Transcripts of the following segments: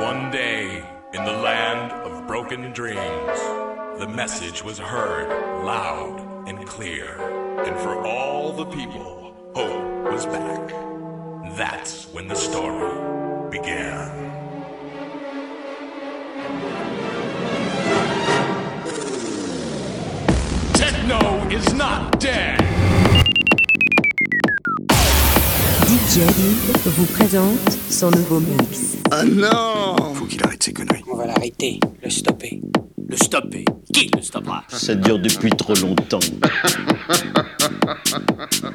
One day, in the land of broken dreams, the message was heard loud and clear. And for all the people, hope was back. That's when the story began. Techno is not dead. Lib vous présente son nouveau mix. Ah non Faut qu'il arrête ses conneries. On va l'arrêter, le stopper. Le stopper Qui le stoppera? Ça dure depuis trop longtemps.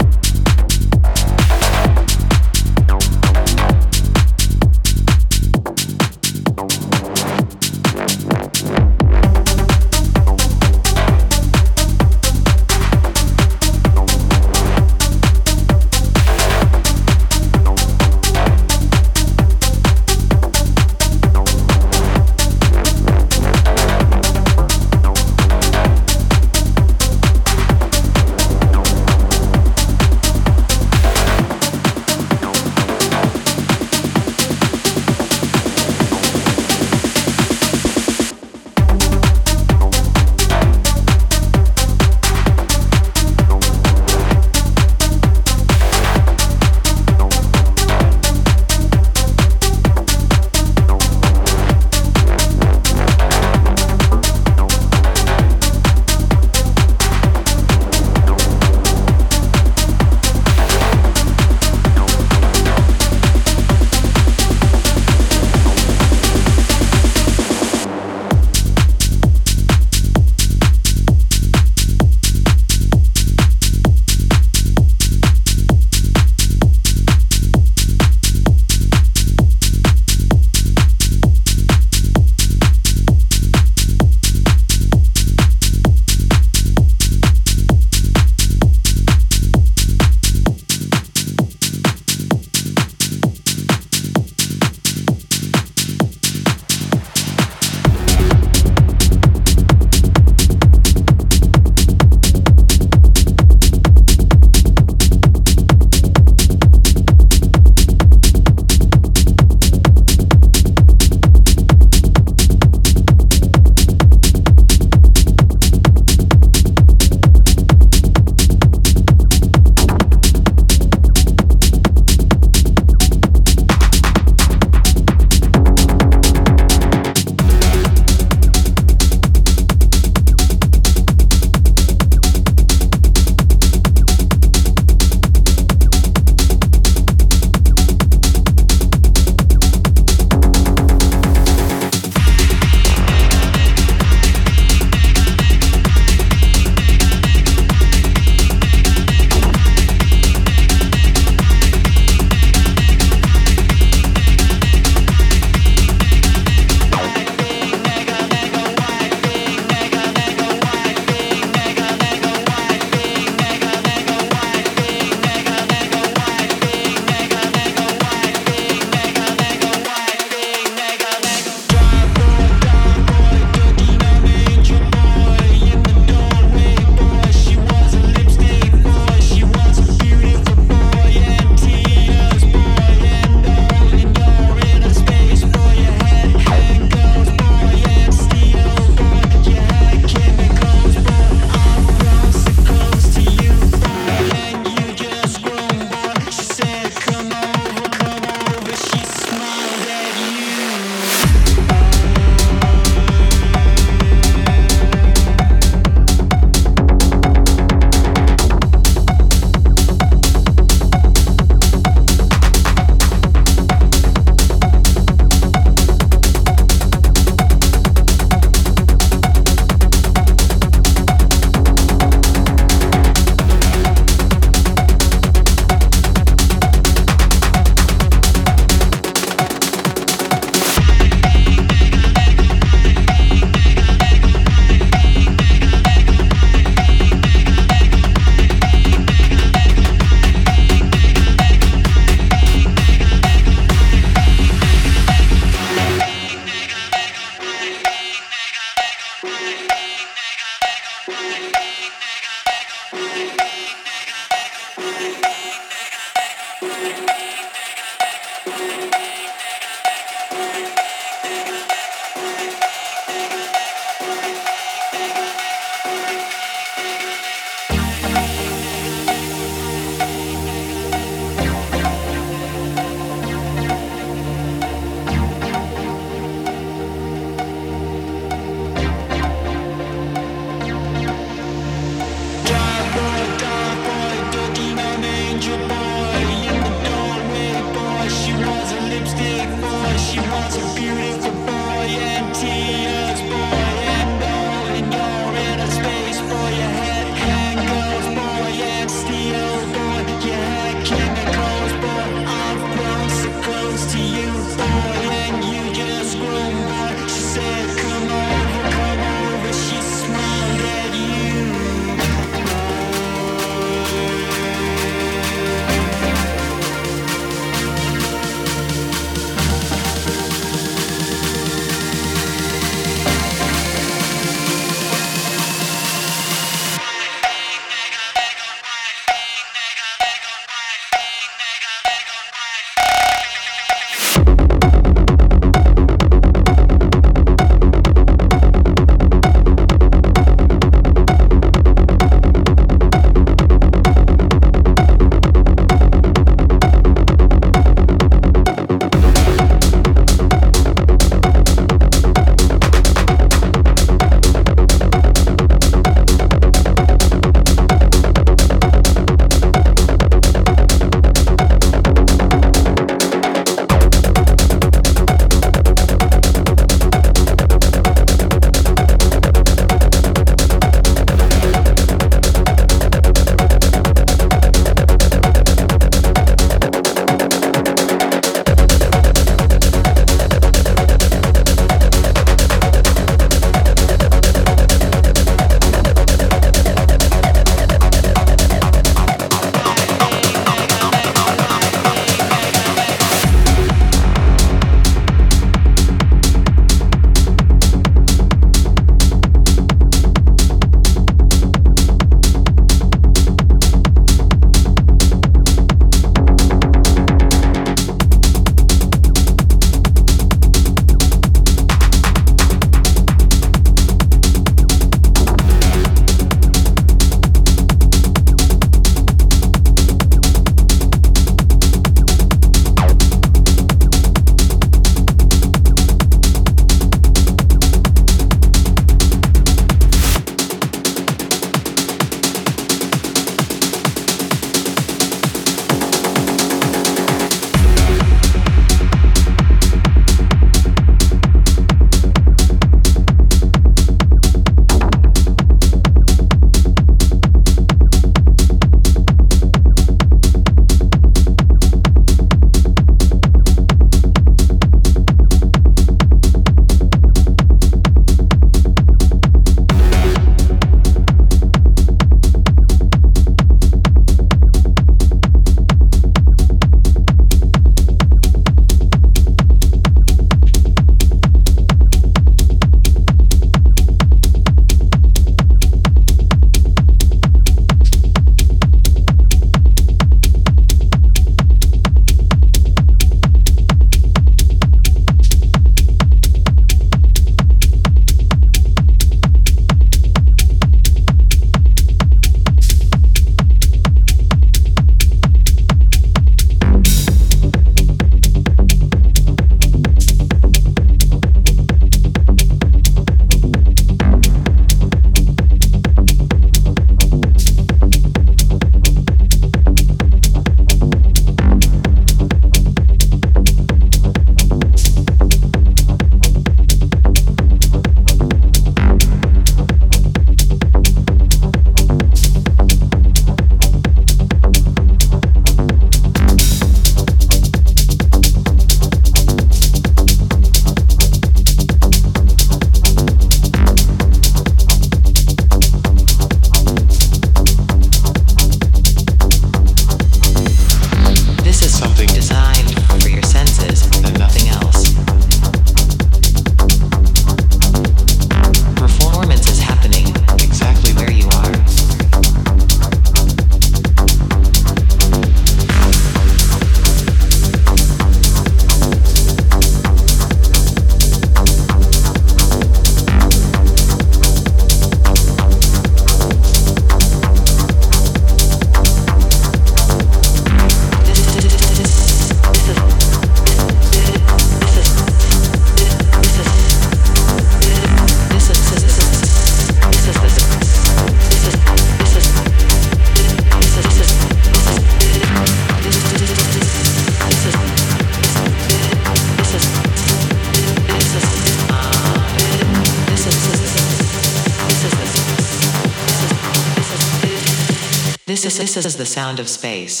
This is, this is the sound of space.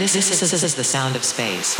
This, this, is, this is the sound of space.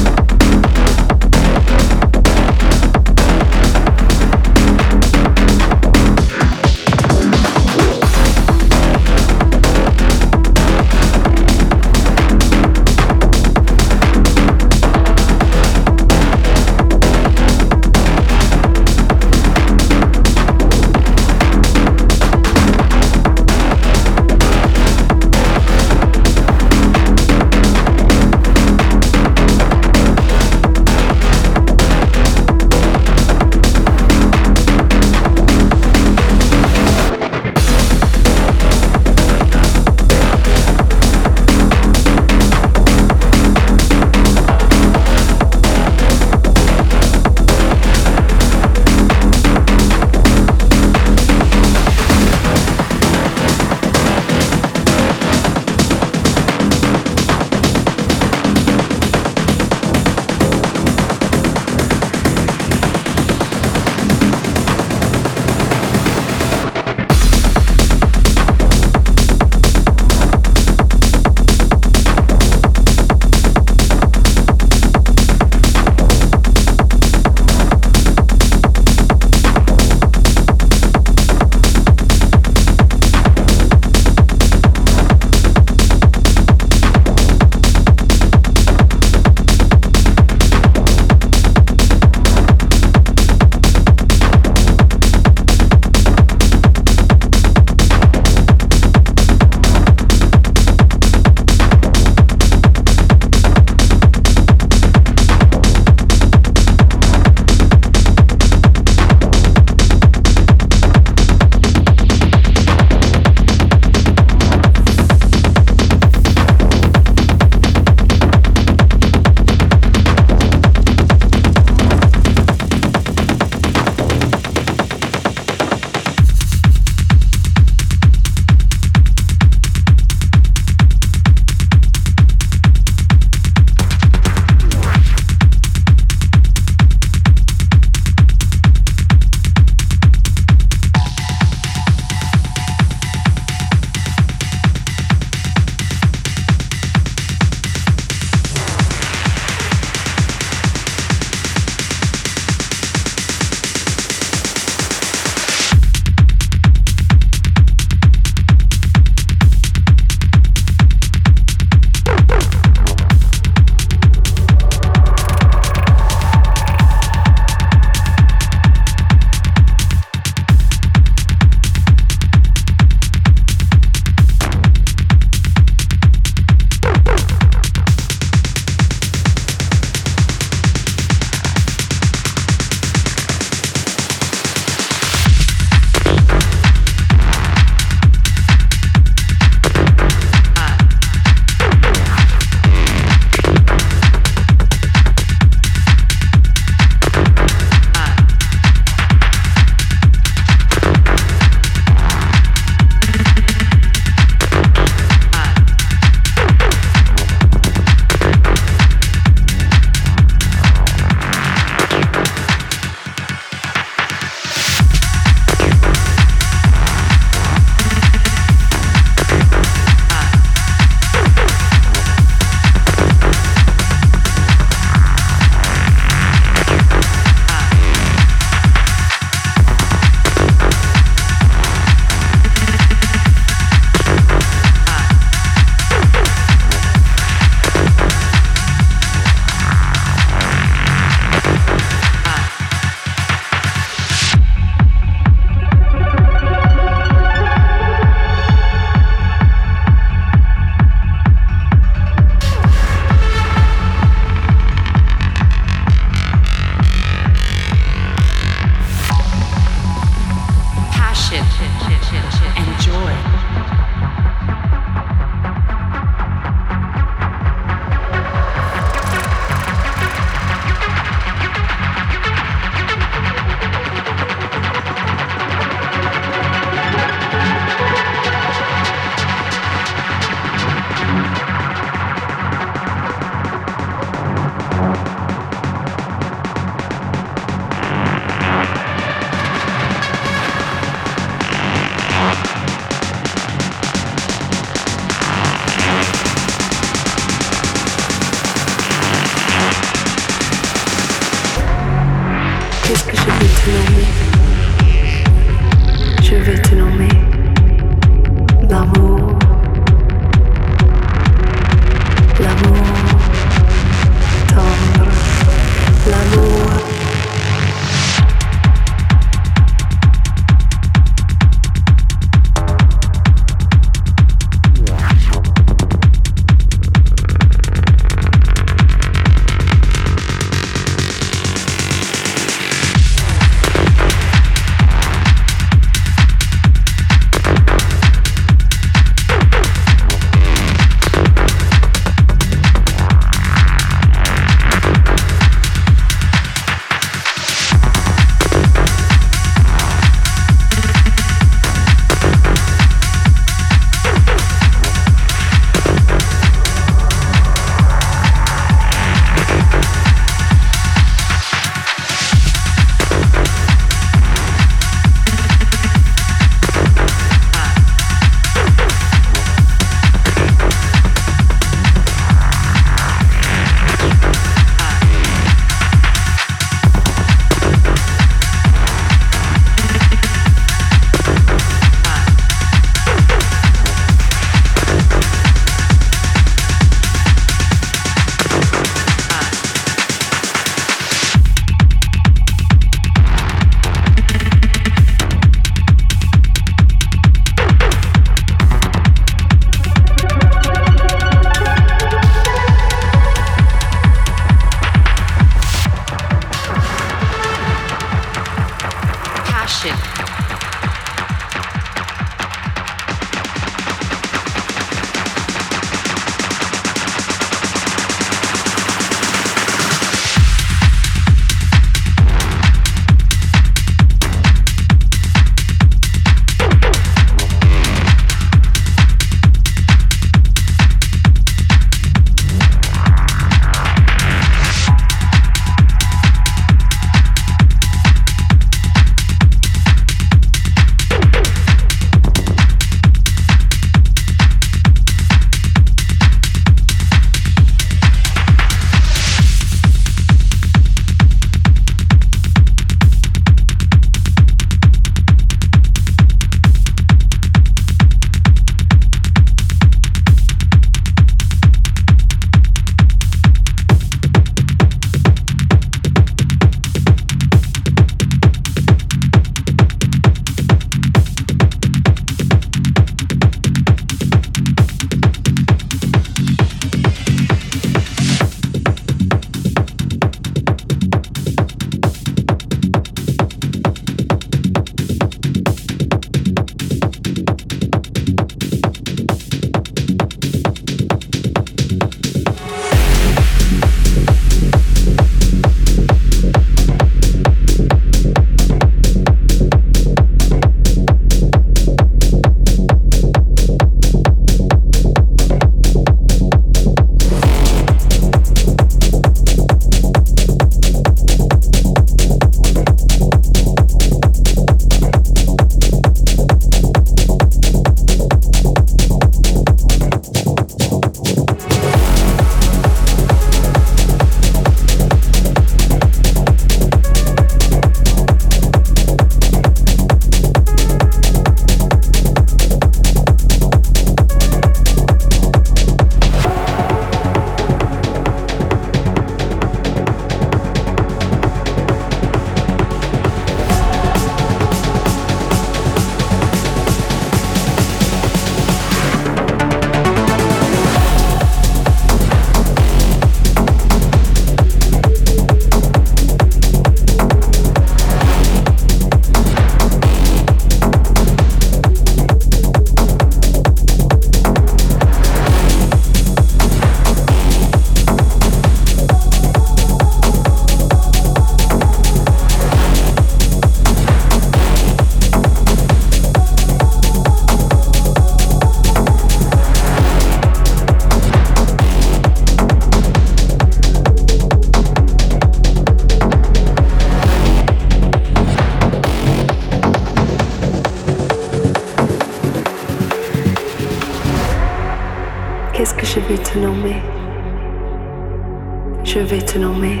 Je vais te nommer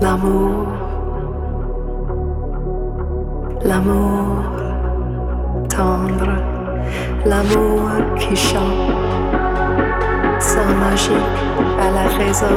l'amour, l'amour tendre, l'amour qui chante, sans magique à la raison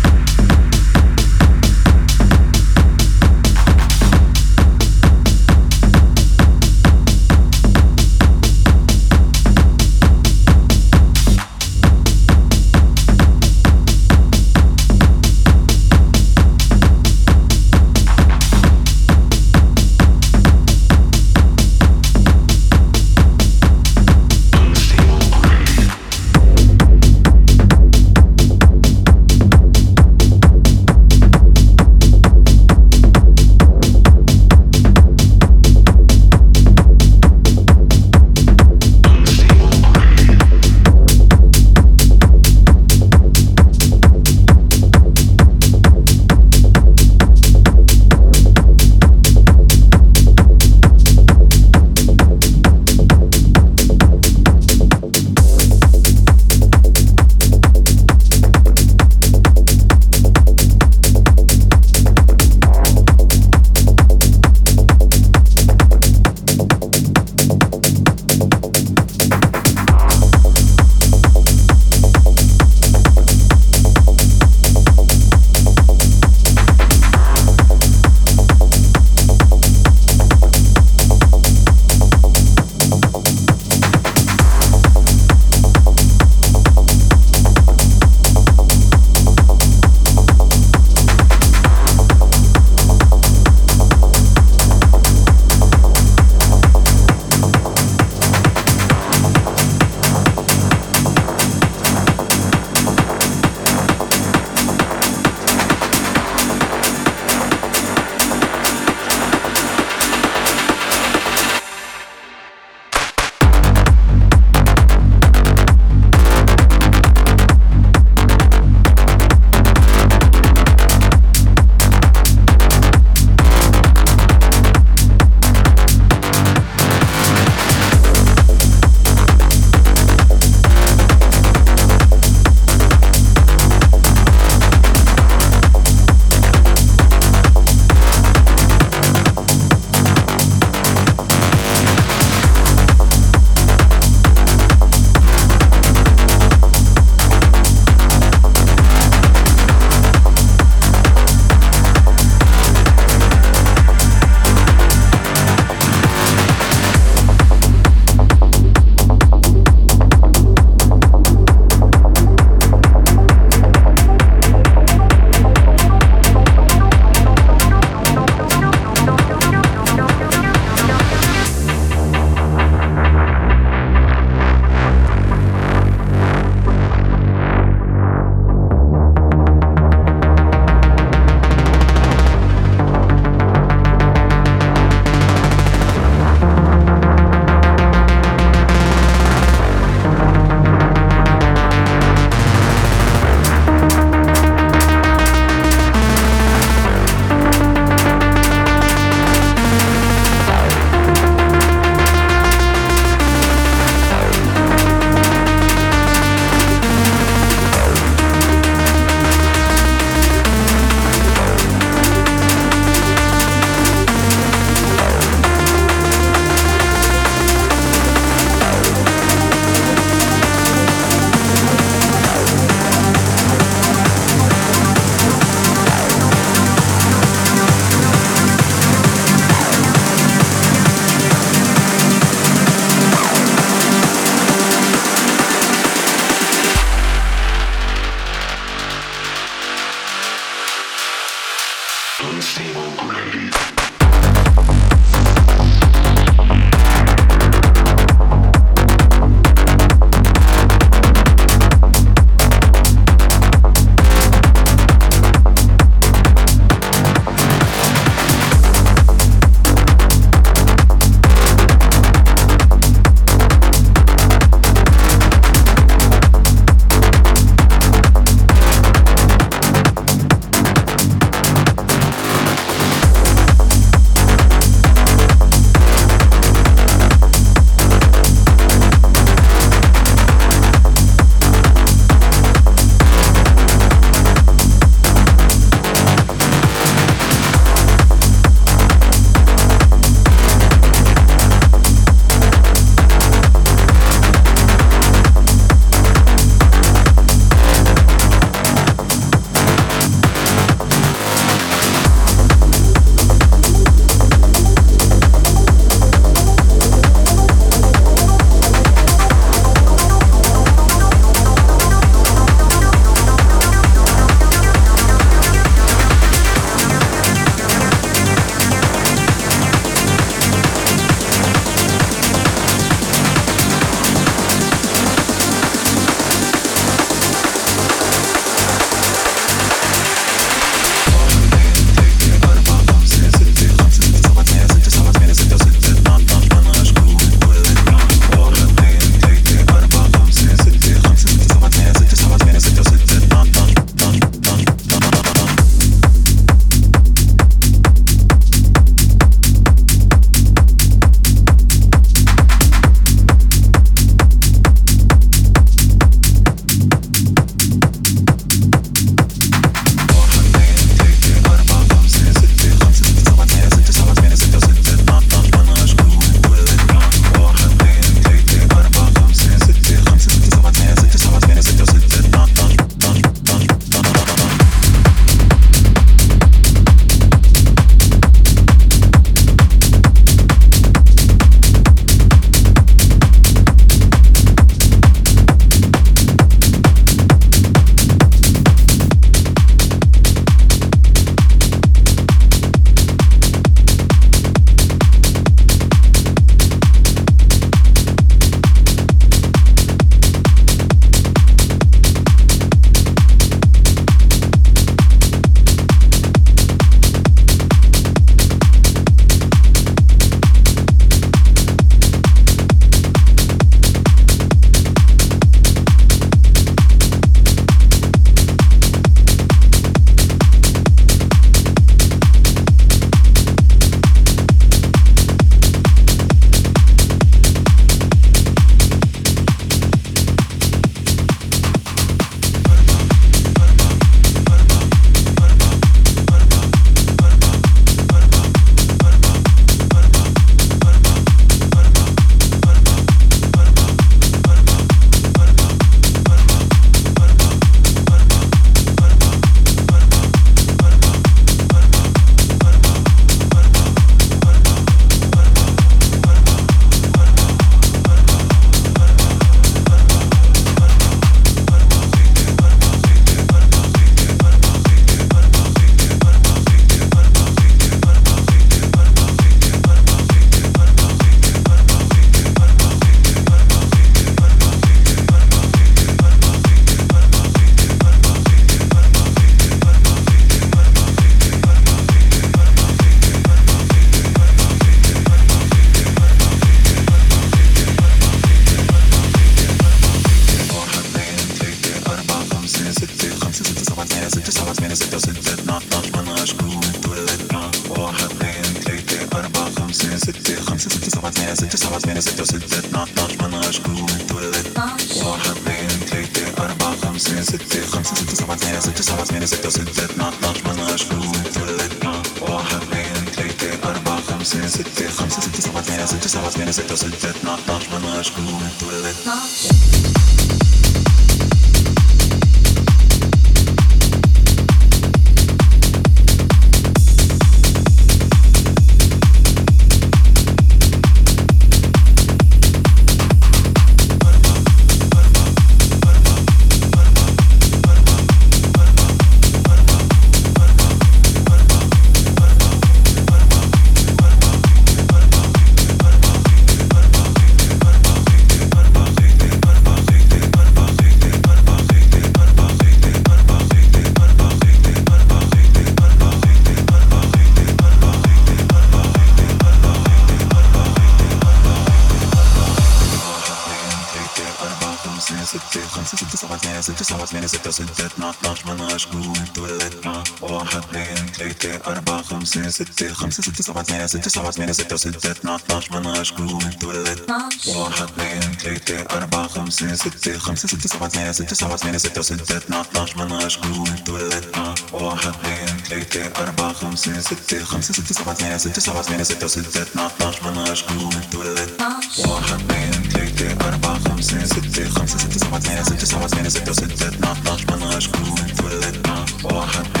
ستة اثنا عشر منعش جوة تولدنا واحد اثنين ثلاثة أربعة خمسة ستة خمسة ستة سبعة ثمانية ستة سبعة ثمانية ستة ستة اثنا عشر منعش جوة تولدنا واحد اثنين ثلاثة أربعة خمسة ستة خمسة ستة سبعة ثمانية ستة سبعة ثمانية ستة ستة اثنا عشر منعش جوة تولدنا واحد اثنين ثلاثة أربعة خمسة ستة خمسة ستة سبعة ثمانية ستة سبعة ثمانية ستة ستة اثنا عشر منعش جوة تولدنا واحد اثنين ثلاثة أربعة خمسة ستة خمسة ستة سبعة ثمانية ستة سبعة ثمانية ستة ستة اثنا عشر منعش جوة تولدنا واحد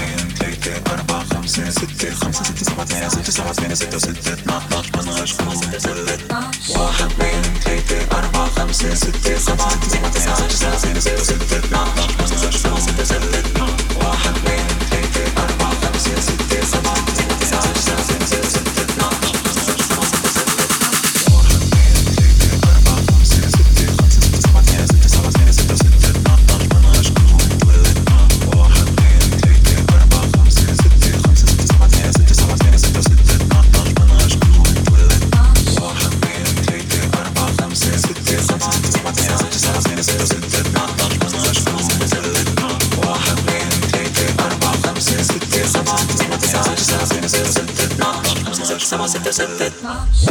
ثلاثة أربعة خمسة ستة خمسة ستة سبعة ثمانية ستة سبعة ثمانية ستة ستة اثنا عشر منعش جوة تولدنا واحد اثنين ثلاثة أربعة خمسة ستة خمسة ستة سبعة ثمانية ستة سبعة ثمانية ستة ستة اثنا عشر جوة تولدنا واحد اثنين because of the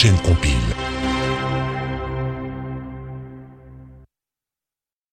chaîne complète.